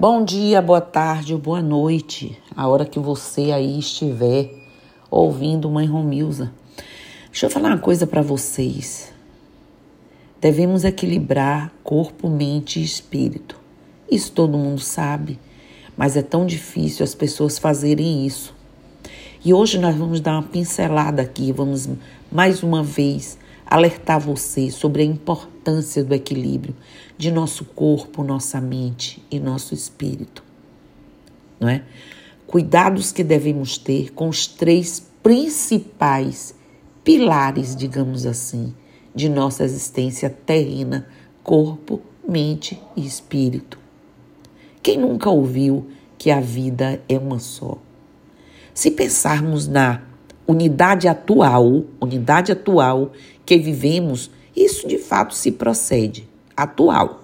Bom dia, boa tarde ou boa noite, a hora que você aí estiver ouvindo Mãe Romilza. Deixa eu falar uma coisa para vocês. Devemos equilibrar corpo, mente e espírito. Isso todo mundo sabe, mas é tão difícil as pessoas fazerem isso. E hoje nós vamos dar uma pincelada aqui, vamos mais uma vez alertar você sobre a importância do equilíbrio de nosso corpo, nossa mente e nosso espírito. Não é? Cuidados que devemos ter com os três principais pilares, digamos assim, de nossa existência terrena: corpo, mente e espírito. Quem nunca ouviu que a vida é uma só? Se pensarmos na unidade atual, unidade atual que vivemos, isso de fato se procede, atual.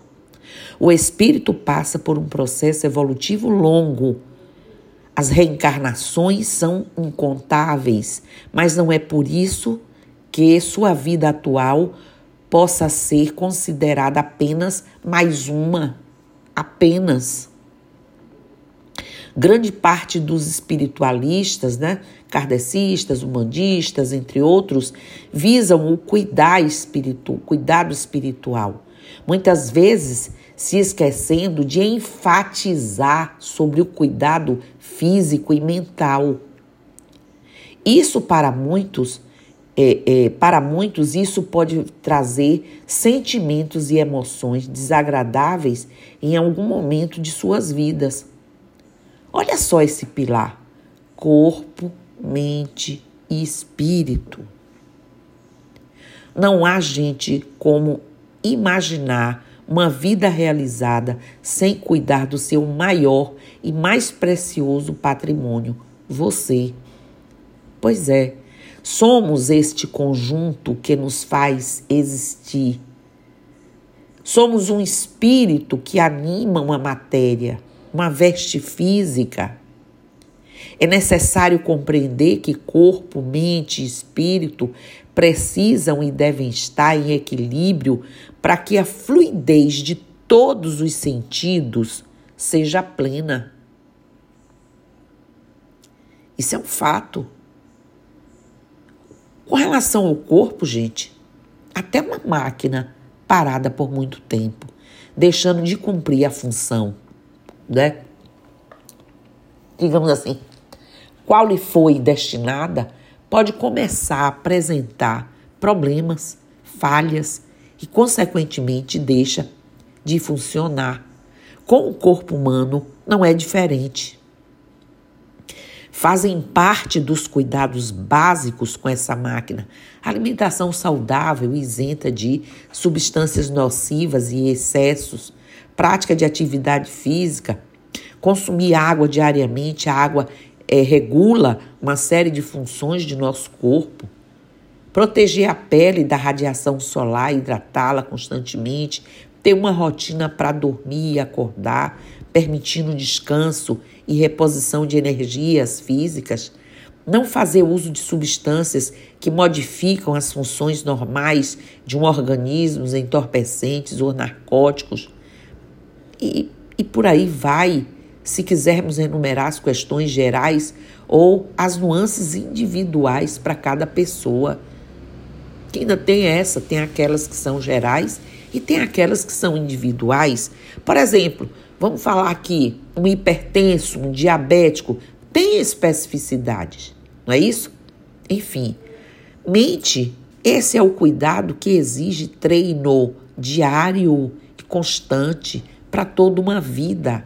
O espírito passa por um processo evolutivo longo. As reencarnações são incontáveis, mas não é por isso que sua vida atual possa ser considerada apenas mais uma, apenas. Grande parte dos espiritualistas, né, kardecistas, humanistas, entre outros, visam o cuidar espiritu, cuidado espiritual. Muitas vezes se esquecendo de enfatizar sobre o cuidado físico e mental. Isso para muitos, é, é, para muitos isso pode trazer sentimentos e emoções desagradáveis em algum momento de suas vidas. Olha só esse pilar: corpo, mente e espírito. Não há gente como imaginar uma vida realizada sem cuidar do seu maior e mais precioso patrimônio, você. Pois é, somos este conjunto que nos faz existir. Somos um espírito que anima uma matéria, uma veste física é necessário compreender que corpo, mente e espírito precisam e devem estar em equilíbrio para que a fluidez de todos os sentidos seja plena. Isso é um fato. Com relação ao corpo, gente, até uma máquina parada por muito tempo, deixando de cumprir a função, né? Digamos assim, qual lhe foi destinada, pode começar a apresentar problemas, falhas e, consequentemente, deixa de funcionar. Com o corpo humano não é diferente. Fazem parte dos cuidados básicos com essa máquina alimentação saudável, isenta de substâncias nocivas e excessos, prática de atividade física, consumir água diariamente, a água é, regula uma série de funções de nosso corpo. Proteger a pele da radiação solar, hidratá-la constantemente, ter uma rotina para dormir e acordar, permitindo descanso e reposição de energias físicas. Não fazer uso de substâncias que modificam as funções normais de um organismo, entorpecentes ou narcóticos. E, e por aí vai se quisermos enumerar as questões gerais ou as nuances individuais para cada pessoa. Que ainda tem essa, tem aquelas que são gerais e tem aquelas que são individuais. Por exemplo, vamos falar aqui, um hipertenso, um diabético, tem especificidades, não é isso? Enfim, mente, esse é o cuidado que exige treino diário e constante para toda uma vida.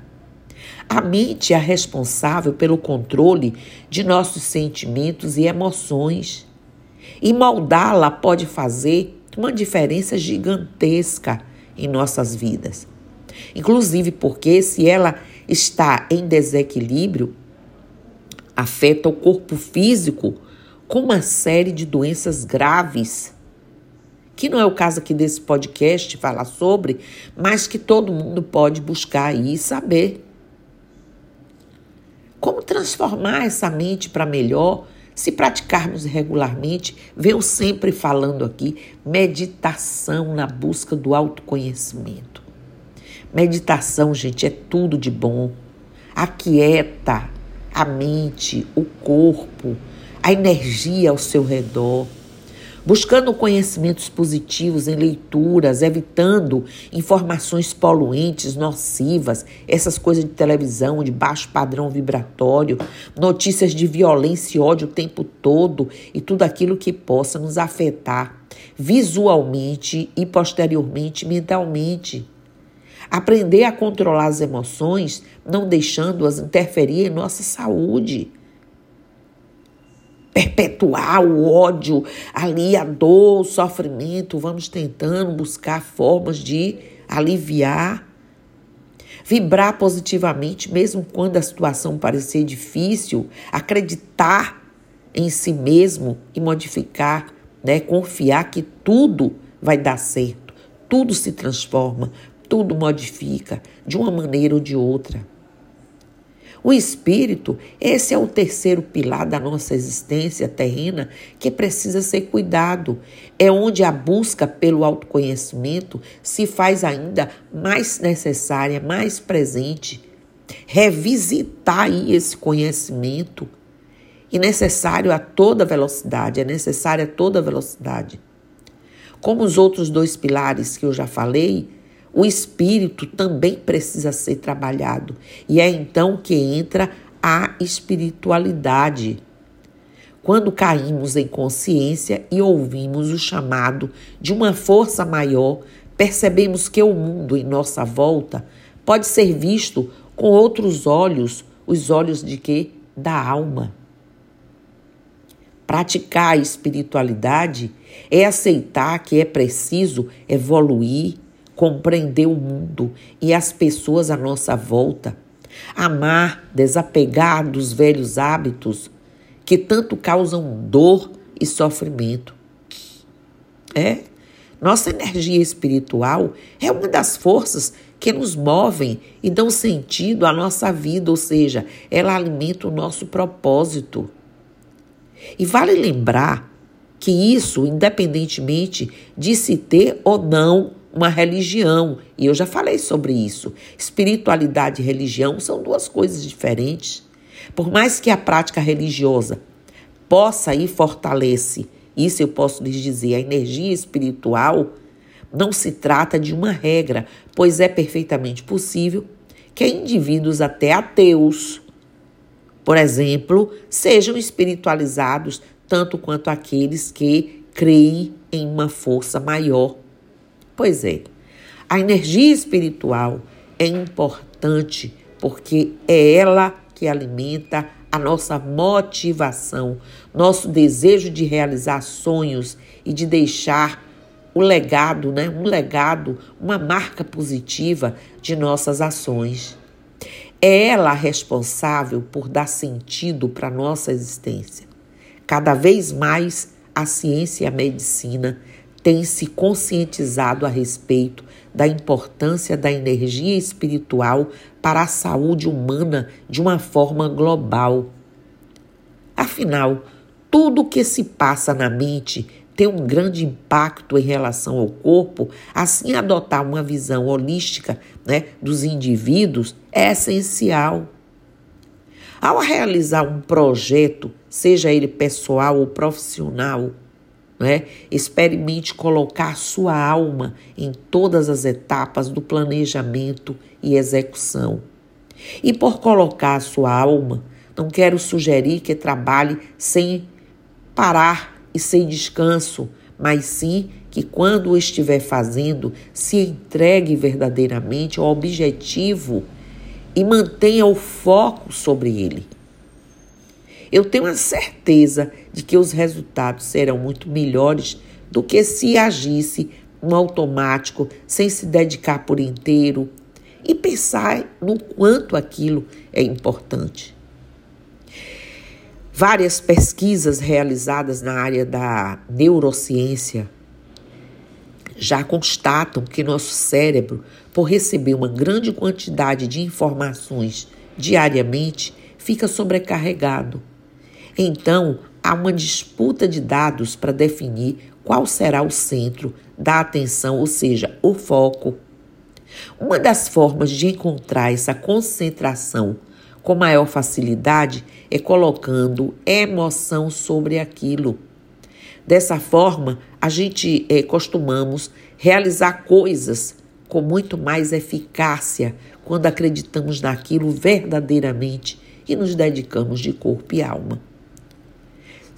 A mente é responsável pelo controle de nossos sentimentos e emoções. E moldá-la pode fazer uma diferença gigantesca em nossas vidas. Inclusive porque, se ela está em desequilíbrio, afeta o corpo físico com uma série de doenças graves. Que não é o caso aqui desse podcast falar sobre, mas que todo mundo pode buscar e saber. Como transformar essa mente para melhor? Se praticarmos regularmente, venho sempre falando aqui, meditação na busca do autoconhecimento. Meditação, gente, é tudo de bom. Aquieta a mente, o corpo, a energia ao seu redor buscando conhecimentos positivos em leituras, evitando informações poluentes, nocivas, essas coisas de televisão de baixo padrão vibratório, notícias de violência e ódio o tempo todo e tudo aquilo que possa nos afetar visualmente e posteriormente mentalmente. Aprender a controlar as emoções, não deixando-as interferir em nossa saúde perpetuar o ódio ali, a dor, o sofrimento. Vamos tentando buscar formas de aliviar. Vibrar positivamente, mesmo quando a situação parecer difícil, acreditar em si mesmo e modificar, né? confiar que tudo vai dar certo, tudo se transforma, tudo modifica de uma maneira ou de outra. O espírito, esse é o terceiro pilar da nossa existência terrena que precisa ser cuidado. É onde a busca pelo autoconhecimento se faz ainda mais necessária, mais presente. Revisitar aí esse conhecimento. E necessário a toda velocidade, é necessário a toda velocidade. Como os outros dois pilares que eu já falei, o espírito também precisa ser trabalhado. E é então que entra a espiritualidade. Quando caímos em consciência e ouvimos o chamado de uma força maior, percebemos que o mundo em nossa volta pode ser visto com outros olhos, os olhos de quê? Da alma. Praticar a espiritualidade é aceitar que é preciso evoluir, compreender o mundo e as pessoas à nossa volta, amar, desapegar dos velhos hábitos que tanto causam dor e sofrimento. É, nossa energia espiritual é uma das forças que nos movem e dão sentido à nossa vida, ou seja, ela alimenta o nosso propósito. E vale lembrar que isso, independentemente de se ter ou não uma religião. E eu já falei sobre isso. Espiritualidade e religião são duas coisas diferentes. Por mais que a prática religiosa possa e fortalece, isso eu posso lhes dizer, a energia espiritual, não se trata de uma regra, pois é perfeitamente possível que indivíduos até ateus, por exemplo, sejam espiritualizados tanto quanto aqueles que creem em uma força maior Pois é, a energia espiritual é importante porque é ela que alimenta a nossa motivação, nosso desejo de realizar sonhos e de deixar o legado, né? Um legado, uma marca positiva de nossas ações. É ela responsável por dar sentido para nossa existência. Cada vez mais a ciência e a medicina tem se conscientizado a respeito da importância da energia espiritual para a saúde humana de uma forma global. Afinal, tudo o que se passa na mente tem um grande impacto em relação ao corpo, assim adotar uma visão holística né, dos indivíduos é essencial. Ao realizar um projeto, seja ele pessoal ou profissional, né? Experimente colocar sua alma em todas as etapas do planejamento e execução. E por colocar sua alma, não quero sugerir que trabalhe sem parar e sem descanso, mas sim que quando estiver fazendo, se entregue verdadeiramente ao objetivo e mantenha o foco sobre ele. Eu tenho a certeza de que os resultados serão muito melhores do que se agisse no automático, sem se dedicar por inteiro e pensar no quanto aquilo é importante. Várias pesquisas realizadas na área da neurociência já constatam que nosso cérebro, por receber uma grande quantidade de informações diariamente, fica sobrecarregado então, há uma disputa de dados para definir qual será o centro da atenção, ou seja, o foco. Uma das formas de encontrar essa concentração com maior facilidade é colocando emoção sobre aquilo. Dessa forma, a gente é, costumamos realizar coisas com muito mais eficácia quando acreditamos naquilo verdadeiramente e nos dedicamos de corpo e alma.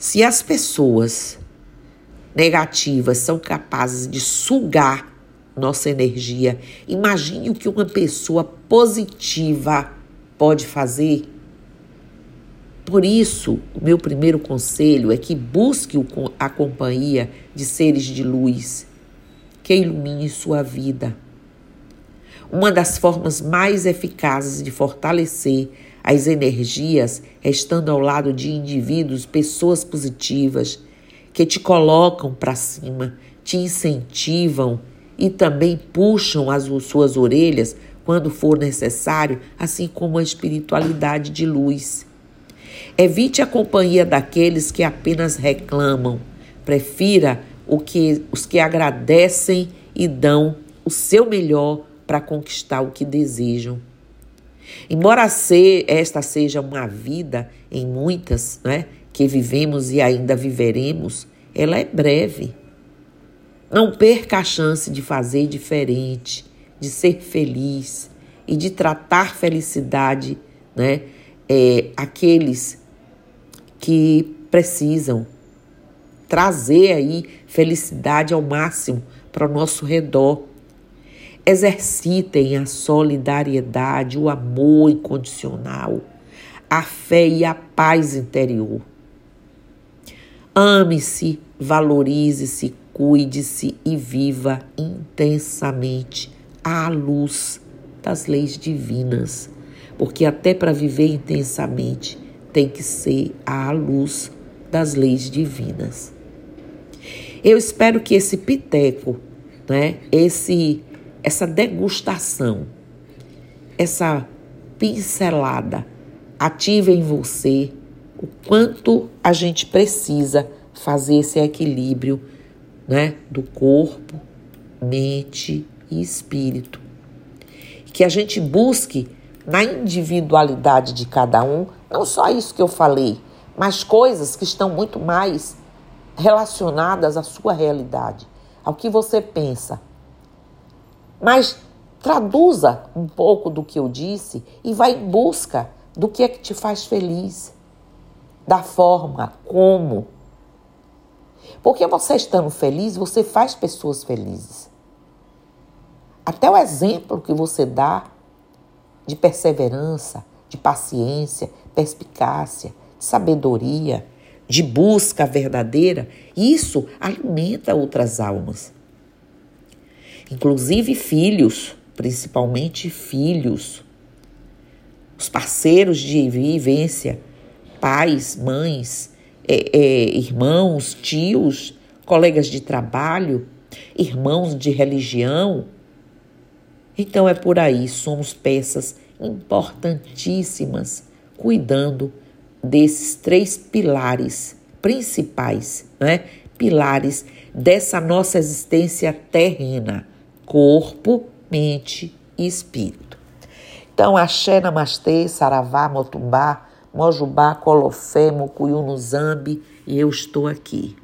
Se as pessoas negativas são capazes de sugar nossa energia, imagine o que uma pessoa positiva pode fazer. Por isso, o meu primeiro conselho é que busque a companhia de seres de luz que ilumine sua vida. Uma das formas mais eficazes de fortalecer as energias estando ao lado de indivíduos, pessoas positivas, que te colocam para cima, te incentivam e também puxam as suas orelhas quando for necessário, assim como a espiritualidade de luz. Evite a companhia daqueles que apenas reclamam. Prefira o que, os que agradecem e dão o seu melhor para conquistar o que desejam. Embora ser, esta seja uma vida em muitas, né, que vivemos e ainda viveremos, ela é breve. Não perca a chance de fazer diferente, de ser feliz e de tratar felicidade, né, é, aqueles que precisam trazer aí felicidade ao máximo para o nosso redor. Exercitem a solidariedade, o amor incondicional, a fé e a paz interior. Ame-se, valorize-se, cuide-se e viva intensamente à luz das leis divinas, porque até para viver intensamente tem que ser à luz das leis divinas. Eu espero que esse piteco, né, esse essa degustação, essa pincelada ative em você o quanto a gente precisa fazer esse equilíbrio, né, do corpo, mente e espírito. Que a gente busque na individualidade de cada um, não só isso que eu falei, mas coisas que estão muito mais relacionadas à sua realidade, ao que você pensa. Mas traduza um pouco do que eu disse e vá em busca do que é que te faz feliz, da forma como. Porque você estando feliz, você faz pessoas felizes. Até o exemplo que você dá de perseverança, de paciência, perspicácia, sabedoria, de busca verdadeira, isso alimenta outras almas. Inclusive filhos, principalmente filhos, os parceiros de vivência, pais, mães, é, é, irmãos, tios, colegas de trabalho, irmãos de religião. Então é por aí, somos peças importantíssimas, cuidando desses três pilares principais, né? Pilares dessa nossa existência terrena: corpo, mente e espírito. Então, axé, namastê, saravá, motumbá, mojubá, colofé, mucuyu zambi, e eu estou aqui.